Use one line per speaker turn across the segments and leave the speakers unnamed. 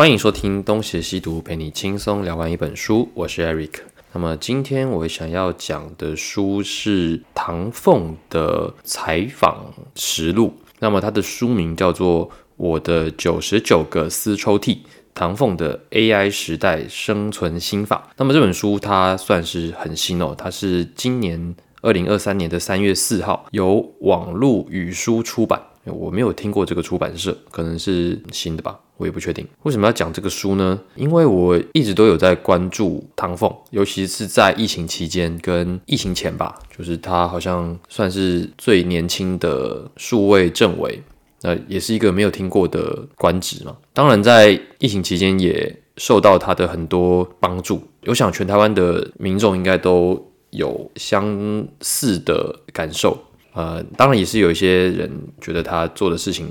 欢迎收听东邪西毒，陪你轻松聊完一本书。我是 Eric。那么今天我想要讲的书是唐凤的采访实录。那么它的书名叫做《我的九十九个私抽屉：唐凤的 AI 时代生存心法》。那么这本书它算是很新哦，它是今年二零二三年的三月四号由网络语书出版。我没有听过这个出版社，可能是新的吧，我也不确定。为什么要讲这个书呢？因为我一直都有在关注唐凤，尤其是在疫情期间跟疫情前吧，就是他好像算是最年轻的数位政委，那也是一个没有听过的官职嘛。当然，在疫情期间也受到他的很多帮助，我想全台湾的民众应该都有相似的感受。呃，当然也是有一些人觉得他做的事情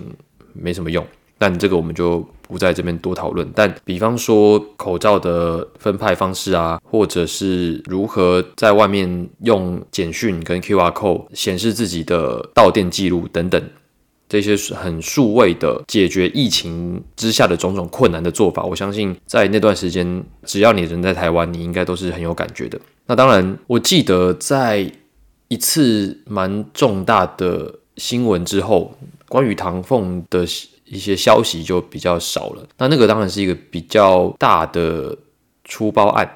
没什么用，但这个我们就不在这边多讨论。但比方说口罩的分派方式啊，或者是如何在外面用简讯跟 QR code 显示自己的到店记录等等，这些很数位的解决疫情之下的种种困难的做法，我相信在那段时间，只要你人在台湾，你应该都是很有感觉的。那当然，我记得在。一次蛮重大的新闻之后，关于唐凤的一些消息就比较少了。那那个当然是一个比较大的出包案，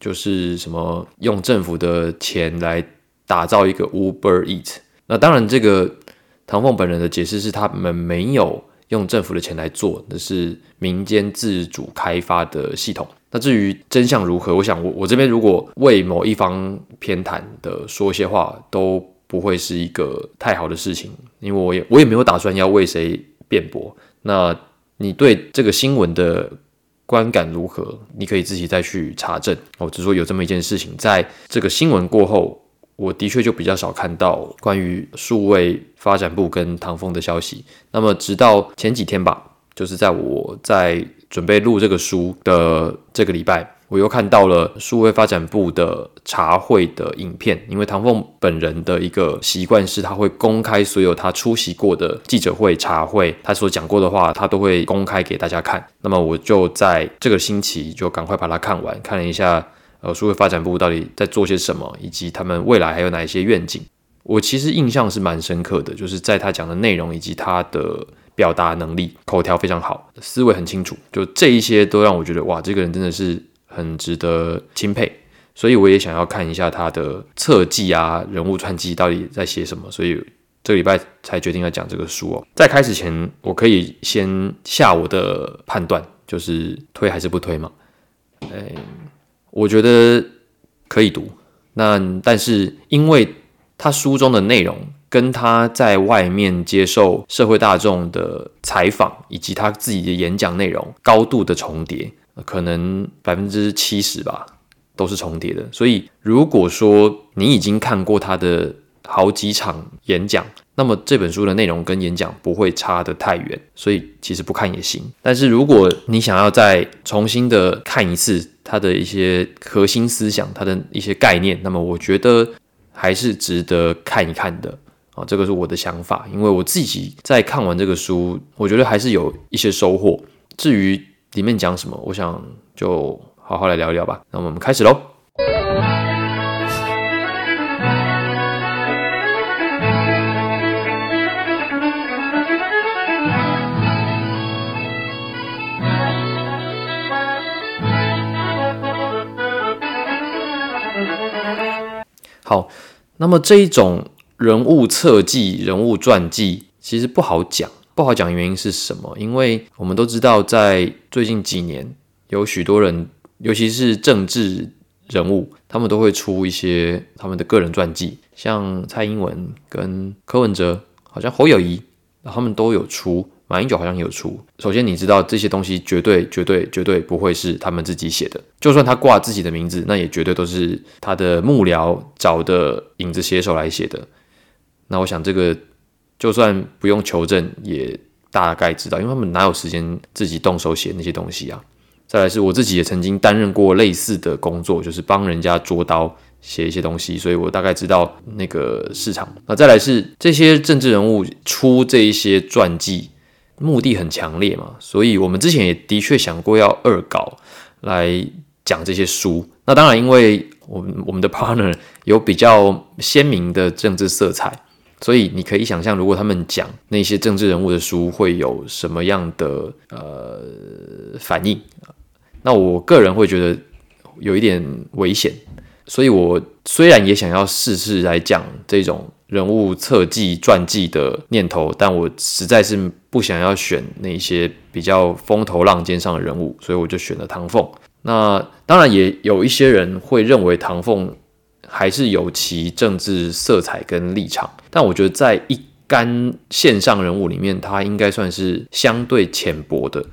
就是什么用政府的钱来打造一个 Uber Eat。那当然，这个唐凤本人的解释是他们没有用政府的钱来做，那是民间自主开发的系统。那至于真相如何，我想我我这边如果为某一方偏袒的说一些话，都不会是一个太好的事情，因为我也我也没有打算要为谁辩驳。那你对这个新闻的观感如何？你可以自己再去查证。我只说有这么一件事情，在这个新闻过后，我的确就比较少看到关于数位发展部跟唐风的消息。那么直到前几天吧，就是在我在。准备录这个书的这个礼拜，我又看到了数位发展部的茶会的影片。因为唐凤本人的一个习惯是，他会公开所有他出席过的记者会、茶会，他所讲过的话，他都会公开给大家看。那么我就在这个星期就赶快把它看完，看了一下呃数位发展部到底在做些什么，以及他们未来还有哪一些愿景。我其实印象是蛮深刻的，就是在他讲的内容以及他的。表达能力、口条非常好，思维很清楚，就这一些都让我觉得哇，这个人真的是很值得钦佩。所以我也想要看一下他的侧记啊、人物传记到底在写什么。所以这个礼拜才决定要讲这个书哦。在开始前，我可以先下我的判断，就是推还是不推嘛？哎，我觉得可以读。那但是因为他书中的内容。跟他在外面接受社会大众的采访，以及他自己的演讲内容高度的重叠，可能百分之七十吧，都是重叠的。所以，如果说你已经看过他的好几场演讲，那么这本书的内容跟演讲不会差得太远，所以其实不看也行。但是，如果你想要再重新的看一次他的一些核心思想，他的一些概念，那么我觉得还是值得看一看的。啊，这个是我的想法，因为我自己在看完这个书，我觉得还是有一些收获。至于里面讲什么，我想就好好来聊一聊吧。那我们开始喽。好，那么这一种。人物侧记、人物传记其实不好讲，不好讲原因是什么？因为我们都知道，在最近几年，有许多人，尤其是政治人物，他们都会出一些他们的个人传记，像蔡英文跟柯文哲，好像侯友谊，他们都有出。马英九好像也有出。首先，你知道这些东西绝对、绝对、绝对不会是他们自己写的。就算他挂自己的名字，那也绝对都是他的幕僚找的影子写手来写的。那我想，这个就算不用求证，也大概知道，因为他们哪有时间自己动手写那些东西啊？再来是我自己也曾经担任过类似的工作，就是帮人家捉刀写一些东西，所以我大概知道那个市场。那再来是这些政治人物出这一些传记，目的很强烈嘛，所以我们之前也的确想过要恶搞来讲这些书。那当然，因为我们我们的 partner 有比较鲜明的政治色彩，所以你可以想象，如果他们讲那些政治人物的书，会有什么样的呃反应？那我个人会觉得有一点危险，所以我虽然也想要试试来讲这种。人物侧记、传记的念头，但我实在是不想要选那些比较风头浪尖上的人物，所以我就选了唐凤。那当然也有一些人会认为唐凤还是有其政治色彩跟立场，但我觉得在一干线上人物里面，他应该算是相对浅薄的。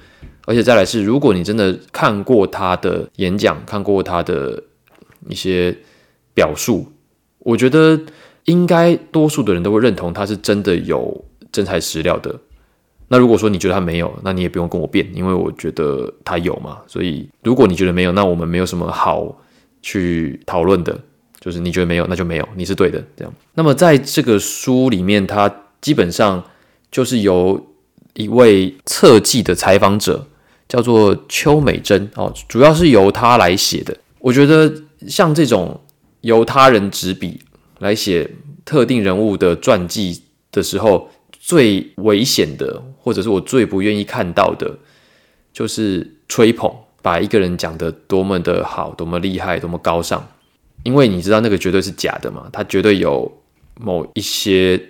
而且再来是，如果你真的看过他的演讲，看过他的一些表述，我觉得。应该多数的人都会认同他是真的有真材实料的。那如果说你觉得他没有，那你也不用跟我辩，因为我觉得他有嘛。所以如果你觉得没有，那我们没有什么好去讨论的。就是你觉得没有，那就没有，你是对的。这样。那么在这个书里面，他基本上就是由一位侧记的采访者，叫做邱美珍哦，主要是由他来写的。我觉得像这种由他人执笔。来写特定人物的传记的时候，最危险的，或者是我最不愿意看到的，就是吹捧，把一个人讲得多么的好，多么厉害，多么高尚。因为你知道那个绝对是假的嘛，他绝对有某一些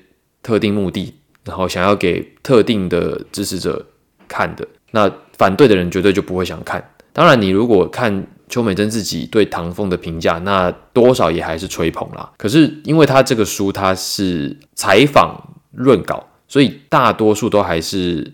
特定目的，然后想要给特定的支持者看的。那反对的人绝对就不会想看。当然，你如果看。邱美珍自己对唐凤的评价，那多少也还是吹捧啦。可是因为他这个书他是采访论稿，所以大多数都还是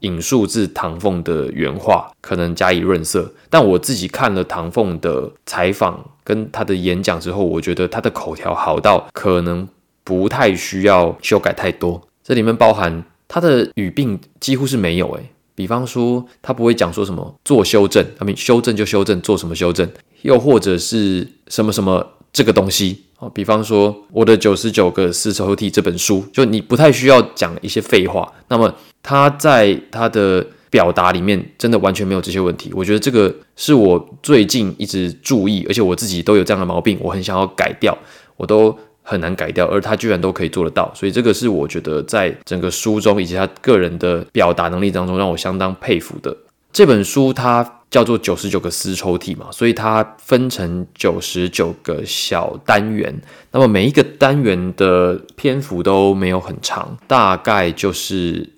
引述自唐凤的原话，可能加以润色。但我自己看了唐凤的采访跟他的演讲之后，我觉得他的口条好到可能不太需要修改太多。这里面包含他的语病几乎是没有诶。比方说，他不会讲说什么做修正，他们修正就修正，做什么修正，又或者是什么什么这个东西啊。比方说，我的九十九个丝绸 T 这本书，就你不太需要讲一些废话。那么他在他的表达里面，真的完全没有这些问题。我觉得这个是我最近一直注意，而且我自己都有这样的毛病，我很想要改掉，我都。很难改掉，而他居然都可以做得到，所以这个是我觉得在整个书中以及他个人的表达能力当中，让我相当佩服的。这本书它叫做九十九个丝抽屉嘛，所以它分成九十九个小单元，那么每一个单元的篇幅都没有很长，大概就是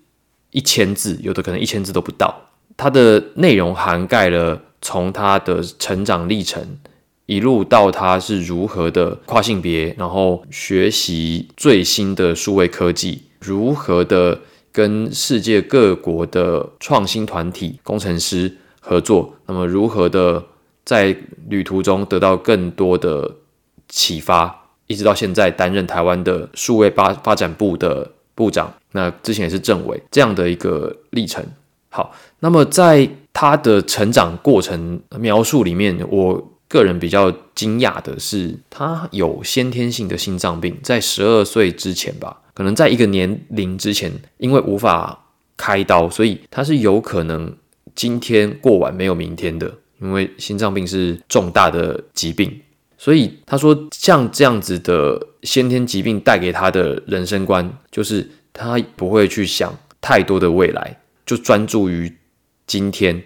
一千字，有的可能一千字都不到。它的内容涵盖了从他的成长历程。一路到他是如何的跨性别，然后学习最新的数位科技，如何的跟世界各国的创新团体工程师合作，那么如何的在旅途中得到更多的启发，一直到现在担任台湾的数位发发展部的部长，那之前也是政委这样的一个历程。好，那么在他的成长过程描述里面，我。个人比较惊讶的是，他有先天性的心脏病，在十二岁之前吧，可能在一个年龄之前，因为无法开刀，所以他是有可能今天过完没有明天的，因为心脏病是重大的疾病，所以他说像这样子的先天疾病带给他的人生观，就是他不会去想太多的未来，就专注于今天。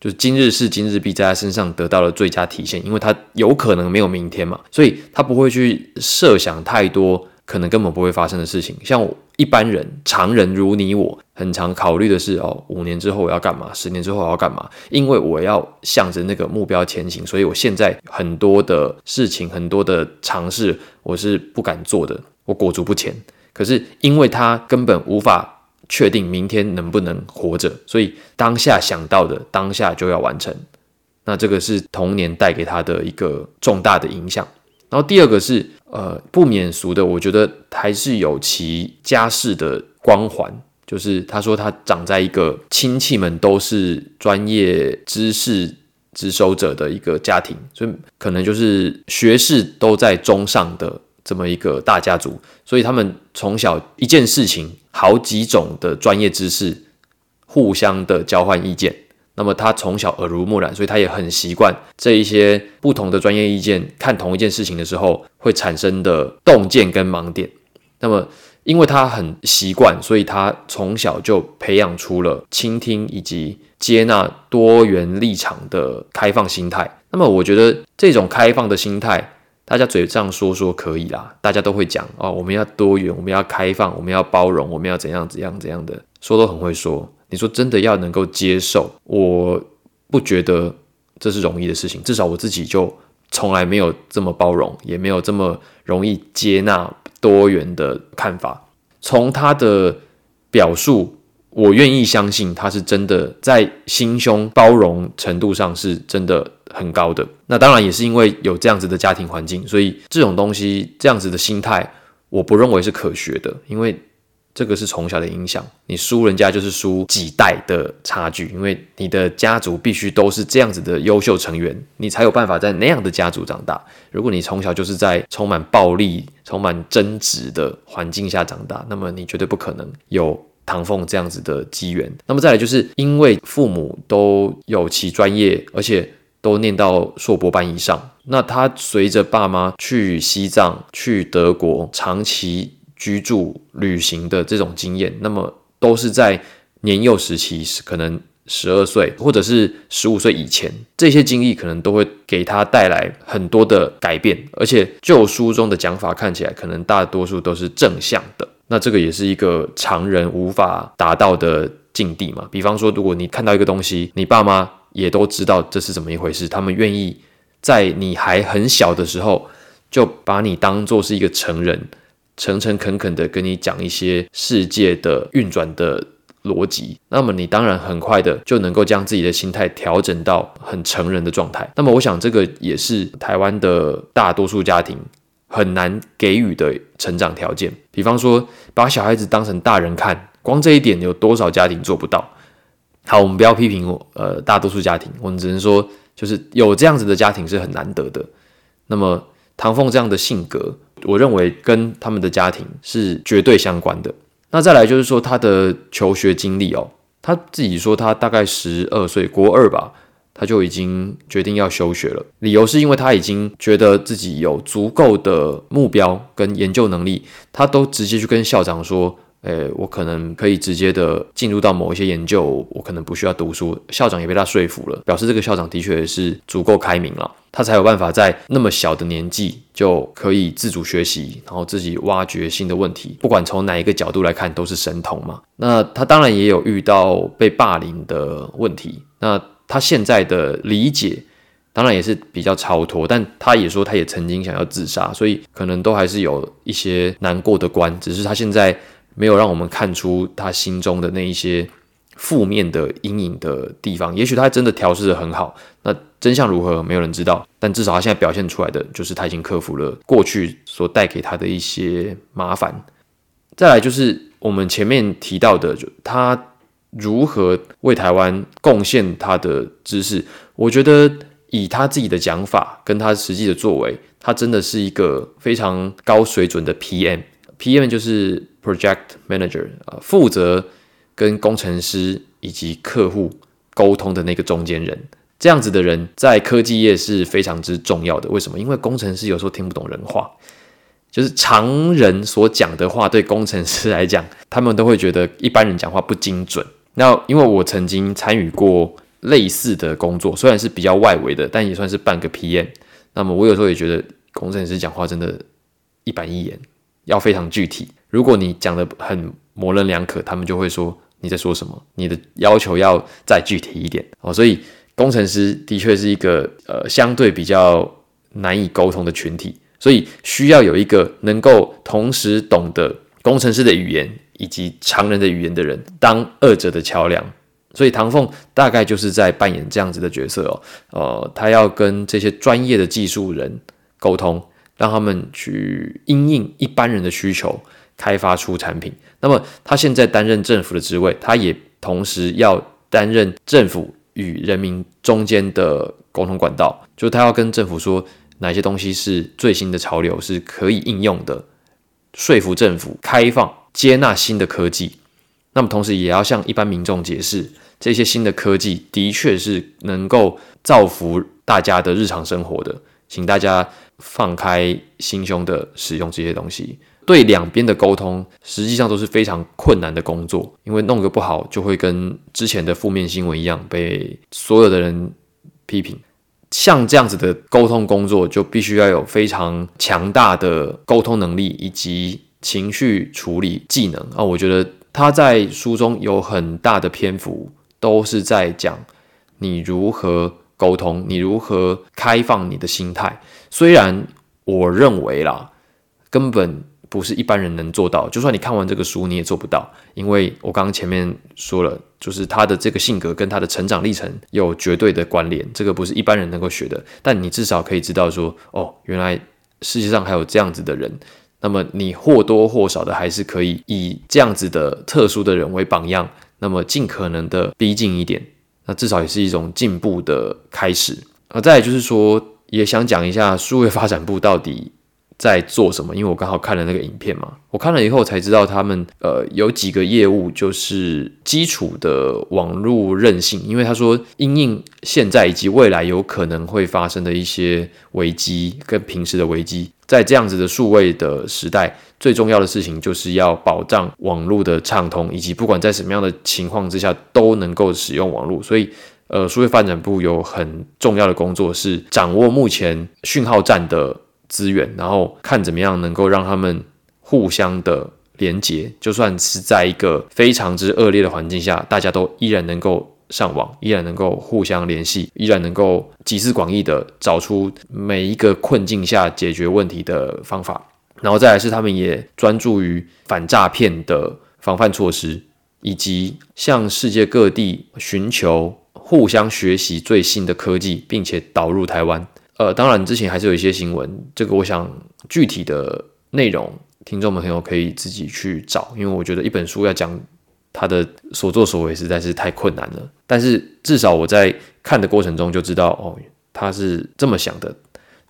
就是今日事今日毕，在他身上得到了最佳体现，因为他有可能没有明天嘛，所以他不会去设想太多可能根本不会发生的事情。像一般人、常人如你我，很常考虑的是哦，五年之后我要干嘛？十年之后我要干嘛？因为我要向着那个目标前行，所以我现在很多的事情、很多的尝试，我是不敢做的，我裹足不前。可是因为他根本无法。确定明天能不能活着，所以当下想到的当下就要完成。那这个是童年带给他的一个重大的影响。然后第二个是呃不免俗的，我觉得还是有其家世的光环。就是他说他长在一个亲戚们都是专业知识接收者的一个家庭，所以可能就是学士都在中上的。这么一个大家族，所以他们从小一件事情，好几种的专业知识互相的交换意见。那么他从小耳濡目染，所以他也很习惯这一些不同的专业意见，看同一件事情的时候会产生的洞见跟盲点。那么因为他很习惯，所以他从小就培养出了倾听以及接纳多元立场的开放心态。那么我觉得这种开放的心态。大家嘴上说说可以啦，大家都会讲哦，我们要多元，我们要开放，我们要包容，我们要怎样怎样怎样的，说都很会说。你说真的要能够接受，我不觉得这是容易的事情。至少我自己就从来没有这么包容，也没有这么容易接纳多元的看法。从他的表述。我愿意相信他是真的在心胸包容程度上是真的很高的。那当然也是因为有这样子的家庭环境，所以这种东西这样子的心态，我不认为是可学的。因为这个是从小的影响，你输人家就是输几代的差距。因为你的家族必须都是这样子的优秀成员，你才有办法在那样的家族长大。如果你从小就是在充满暴力、充满争执的环境下长大，那么你绝对不可能有。唐凤这样子的机缘，那么再来就是因为父母都有其专业，而且都念到硕博班以上，那他随着爸妈去西藏、去德国长期居住旅行的这种经验，那么都是在年幼时期，可能十二岁或者是十五岁以前，这些经历可能都会给他带来很多的改变，而且旧书中的讲法看起来，可能大多数都是正向的。那这个也是一个常人无法达到的境地嘛。比方说，如果你看到一个东西，你爸妈也都知道这是怎么一回事，他们愿意在你还很小的时候就把你当做是一个成人，诚诚恳恳的跟你讲一些世界的运转的逻辑，那么你当然很快的就能够将自己的心态调整到很成人的状态。那么我想，这个也是台湾的大多数家庭。很难给予的成长条件，比方说把小孩子当成大人看，光这一点有多少家庭做不到？好，我们不要批评我，呃，大多数家庭，我们只能说，就是有这样子的家庭是很难得的。那么唐凤这样的性格，我认为跟他们的家庭是绝对相关的。那再来就是说他的求学经历哦，他自己说他大概十二岁，国二吧。他就已经决定要休学了，理由是因为他已经觉得自己有足够的目标跟研究能力，他都直接去跟校长说：“诶，我可能可以直接的进入到某一些研究，我可能不需要读书。”校长也被他说服了，表示这个校长的确是足够开明了，他才有办法在那么小的年纪就可以自主学习，然后自己挖掘新的问题，不管从哪一个角度来看都是神童嘛。那他当然也有遇到被霸凌的问题，那。他现在的理解当然也是比较超脱，但他也说他也曾经想要自杀，所以可能都还是有一些难过的关，只是他现在没有让我们看出他心中的那一些负面的阴影的地方。也许他真的调试的很好，那真相如何，没有人知道。但至少他现在表现出来的就是他已经克服了过去所带给他的一些麻烦。再来就是我们前面提到的，就他。如何为台湾贡献他的知识？我觉得以他自己的讲法跟他实际的作为，他真的是一个非常高水准的 PM。PM 就是 Project Manager 啊，负责跟工程师以及客户沟通的那个中间人。这样子的人在科技业是非常之重要的。为什么？因为工程师有时候听不懂人话，就是常人所讲的话，对工程师来讲，他们都会觉得一般人讲话不精准。那因为我曾经参与过类似的工作，虽然是比较外围的，但也算是半个 PM。那么我有时候也觉得工程师讲话真的，一板一眼，要非常具体。如果你讲的很模棱两可，他们就会说你在说什么，你的要求要再具体一点哦。所以工程师的确是一个呃相对比较难以沟通的群体，所以需要有一个能够同时懂得工程师的语言。以及常人的语言的人当二者的桥梁，所以唐凤大概就是在扮演这样子的角色哦。呃，他要跟这些专业的技术人沟通，让他们去应应一般人的需求，开发出产品。那么他现在担任政府的职位，他也同时要担任政府与人民中间的沟通管道，就他要跟政府说哪些东西是最新的潮流，是可以应用的，说服政府开放。接纳新的科技，那么同时也要向一般民众解释，这些新的科技的确是能够造福大家的日常生活的，请大家放开心胸的使用这些东西。对两边的沟通，实际上都是非常困难的工作，因为弄个不好，就会跟之前的负面新闻一样，被所有的人批评。像这样子的沟通工作，就必须要有非常强大的沟通能力以及情绪处理技能啊！我觉得他在书中有很大的篇幅都是在讲你如何沟通，你如何开放你的心态。虽然我认为啦，根本。不是一般人能做到，就算你看完这个书，你也做不到，因为我刚刚前面说了，就是他的这个性格跟他的成长历程有绝对的关联，这个不是一般人能够学的。但你至少可以知道说，哦，原来世界上还有这样子的人，那么你或多或少的还是可以以这样子的特殊的人为榜样，那么尽可能的逼近一点，那至少也是一种进步的开始。而再就是说，也想讲一下数位发展部到底。在做什么？因为我刚好看了那个影片嘛，我看了以后才知道他们呃有几个业务就是基础的网络韧性。因为他说，因应现在以及未来有可能会发生的一些危机跟平时的危机，在这样子的数位的时代，最重要的事情就是要保障网络的畅通，以及不管在什么样的情况之下都能够使用网络。所以，呃，数位发展部有很重要的工作是掌握目前讯号站的。资源，然后看怎么样能够让他们互相的连接，就算是在一个非常之恶劣的环境下，大家都依然能够上网，依然能够互相联系，依然能够集思广益的找出每一个困境下解决问题的方法。然后再来是他们也专注于反诈骗的防范措施，以及向世界各地寻求互相学习最新的科技，并且导入台湾。呃，当然之前还是有一些新闻，这个我想具体的内容，听众们朋友可以自己去找，因为我觉得一本书要讲他的所作所为实在是太困难了。但是至少我在看的过程中就知道，哦，他是这么想的。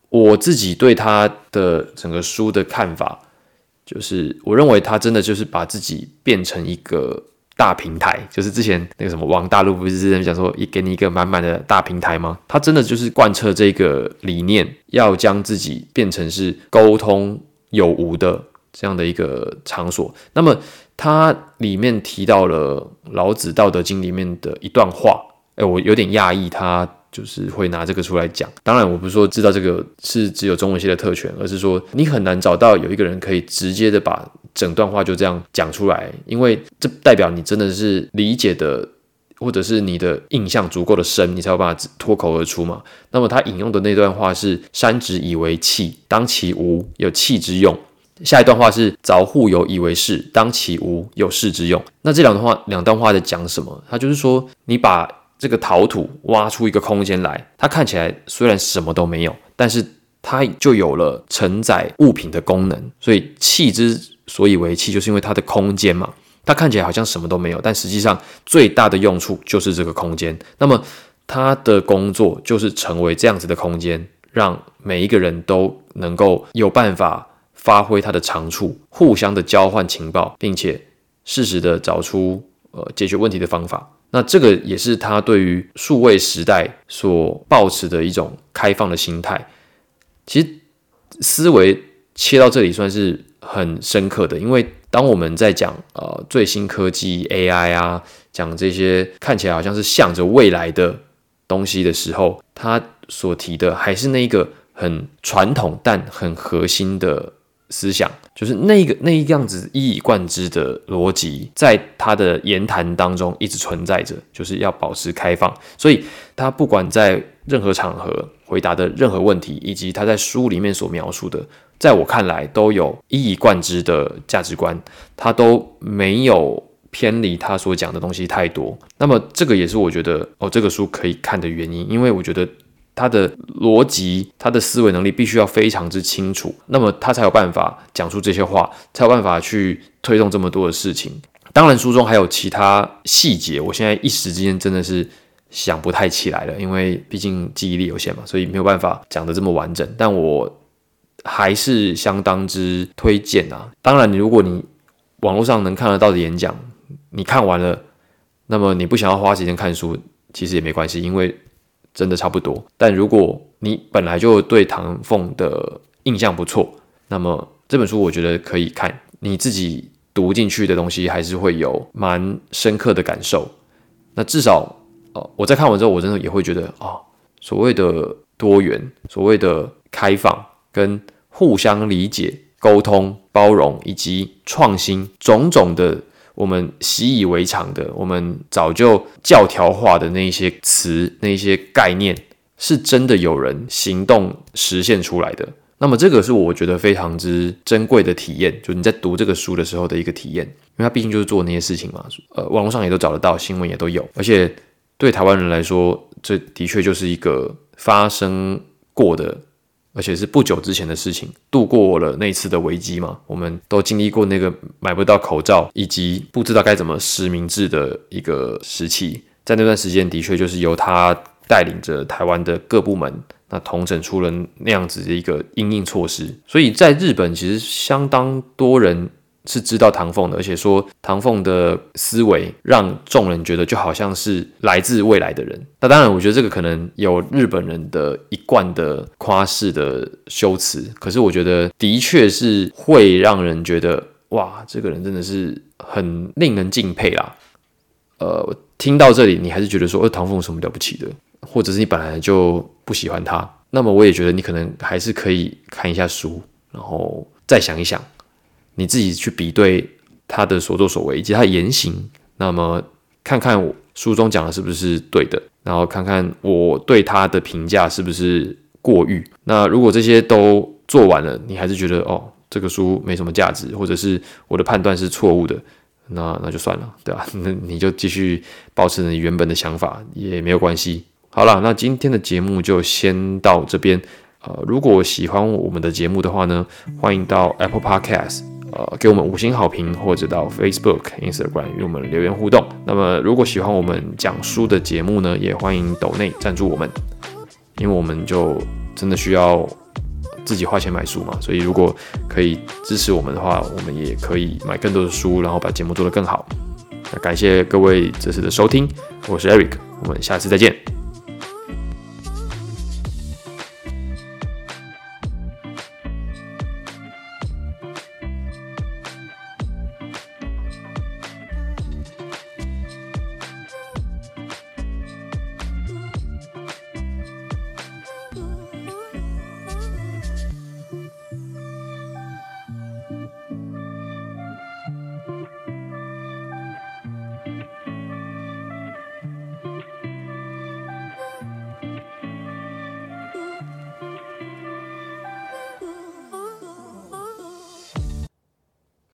我自己对他的整个书的看法，就是我认为他真的就是把自己变成一个。大平台就是之前那个什么王大陆不是之前讲说一给你一个满满的大平台吗？他真的就是贯彻这个理念，要将自己变成是沟通有无的这样的一个场所。那么它里面提到了老子《道德经》里面的一段话，哎，我有点讶异，他就是会拿这个出来讲。当然，我不是说知道这个是只有中文系的特权，而是说你很难找到有一个人可以直接的把。整段话就这样讲出来，因为这代表你真的是理解的，或者是你的印象足够的深，你才有办法脱口而出嘛。那么他引用的那段话是“山直以为器，当其无，有器之用”。下一段话是“凿户有以为室，当其无，有室之用”。那这两段话，两段话在讲什么？他就是说，你把这个陶土挖出一个空间来，它看起来虽然什么都没有，但是它就有了承载物品的功能。所以器之。所以为气，就是因为它的空间嘛，它看起来好像什么都没有，但实际上最大的用处就是这个空间。那么他的工作就是成为这样子的空间，让每一个人都能够有办法发挥他的长处，互相的交换情报，并且适时的找出呃解决问题的方法。那这个也是他对于数位时代所抱持的一种开放的心态。其实思维切到这里算是。很深刻的，因为当我们在讲呃最新科技 AI 啊，讲这些看起来好像是向着未来的东西的时候，他所提的还是那一个很传统但很核心的思想，就是那个那一样子一以贯之的逻辑，在他的言谈当中一直存在着，就是要保持开放。所以他不管在任何场合回答的任何问题，以及他在书里面所描述的。在我看来，都有一以贯之的价值观，他都没有偏离他所讲的东西太多。那么，这个也是我觉得哦，这个书可以看的原因，因为我觉得他的逻辑、他的思维能力必须要非常之清楚，那么他才有办法讲出这些话，才有办法去推动这么多的事情。当然，书中还有其他细节，我现在一时之间真的是想不太起来了，因为毕竟记忆力有限嘛，所以没有办法讲的这么完整。但我。还是相当之推荐啊！当然，你如果你网络上能看得到的演讲，你看完了，那么你不想要花时间看书，其实也没关系，因为真的差不多。但如果你本来就对唐凤的印象不错，那么这本书我觉得可以看，你自己读进去的东西还是会有蛮深刻的感受。那至少，呃，我在看完之后，我真的也会觉得啊，所谓的多元，所谓的开放，跟互相理解、沟通、包容以及创新，种种的。我们习以为常的，我们早就教条化的那些词、那些概念，是真的有人行动实现出来的。那么，这个是我觉得非常之珍贵的体验，就你在读这个书的时候的一个体验，因为它毕竟就是做那些事情嘛。呃，网络上也都找得到，新闻也都有，而且对台湾人来说，这的确就是一个发生过的。而且是不久之前的事情，度过了那次的危机嘛？我们都经历过那个买不到口罩，以及不知道该怎么实名制的一个时期。在那段时间，的确就是由他带领着台湾的各部门，那统整出了那样子的一个应应措施。所以在日本，其实相当多人。是知道唐凤的，而且说唐凤的思维让众人觉得就好像是来自未来的人。那当然，我觉得这个可能有日本人的一贯的夸饰的修辞，可是我觉得的确是会让人觉得哇，这个人真的是很令人敬佩啦。呃，听到这里，你还是觉得说，呃，唐凤有什么了不起的，或者是你本来就不喜欢他，那么我也觉得你可能还是可以看一下书，然后再想一想。你自己去比对他的所作所为以及他的言行，那么看看书中讲的是不是对的，然后看看我对他的评价是不是过誉。那如果这些都做完了，你还是觉得哦这个书没什么价值，或者是我的判断是错误的，那那就算了，对吧？那你就继续保持你原本的想法也没有关系。好了，那今天的节目就先到这边。呃，如果喜欢我们的节目的话呢，欢迎到 Apple Podcast。呃，给我们五星好评，或者到 Facebook、Instagram 与我们留言互动。那么，如果喜欢我们讲书的节目呢，也欢迎抖内赞助我们，因为我们就真的需要自己花钱买书嘛。所以，如果可以支持我们的话，我们也可以买更多的书，然后把节目做得更好。那感谢各位这次的收听，我是 Eric，我们下次再见。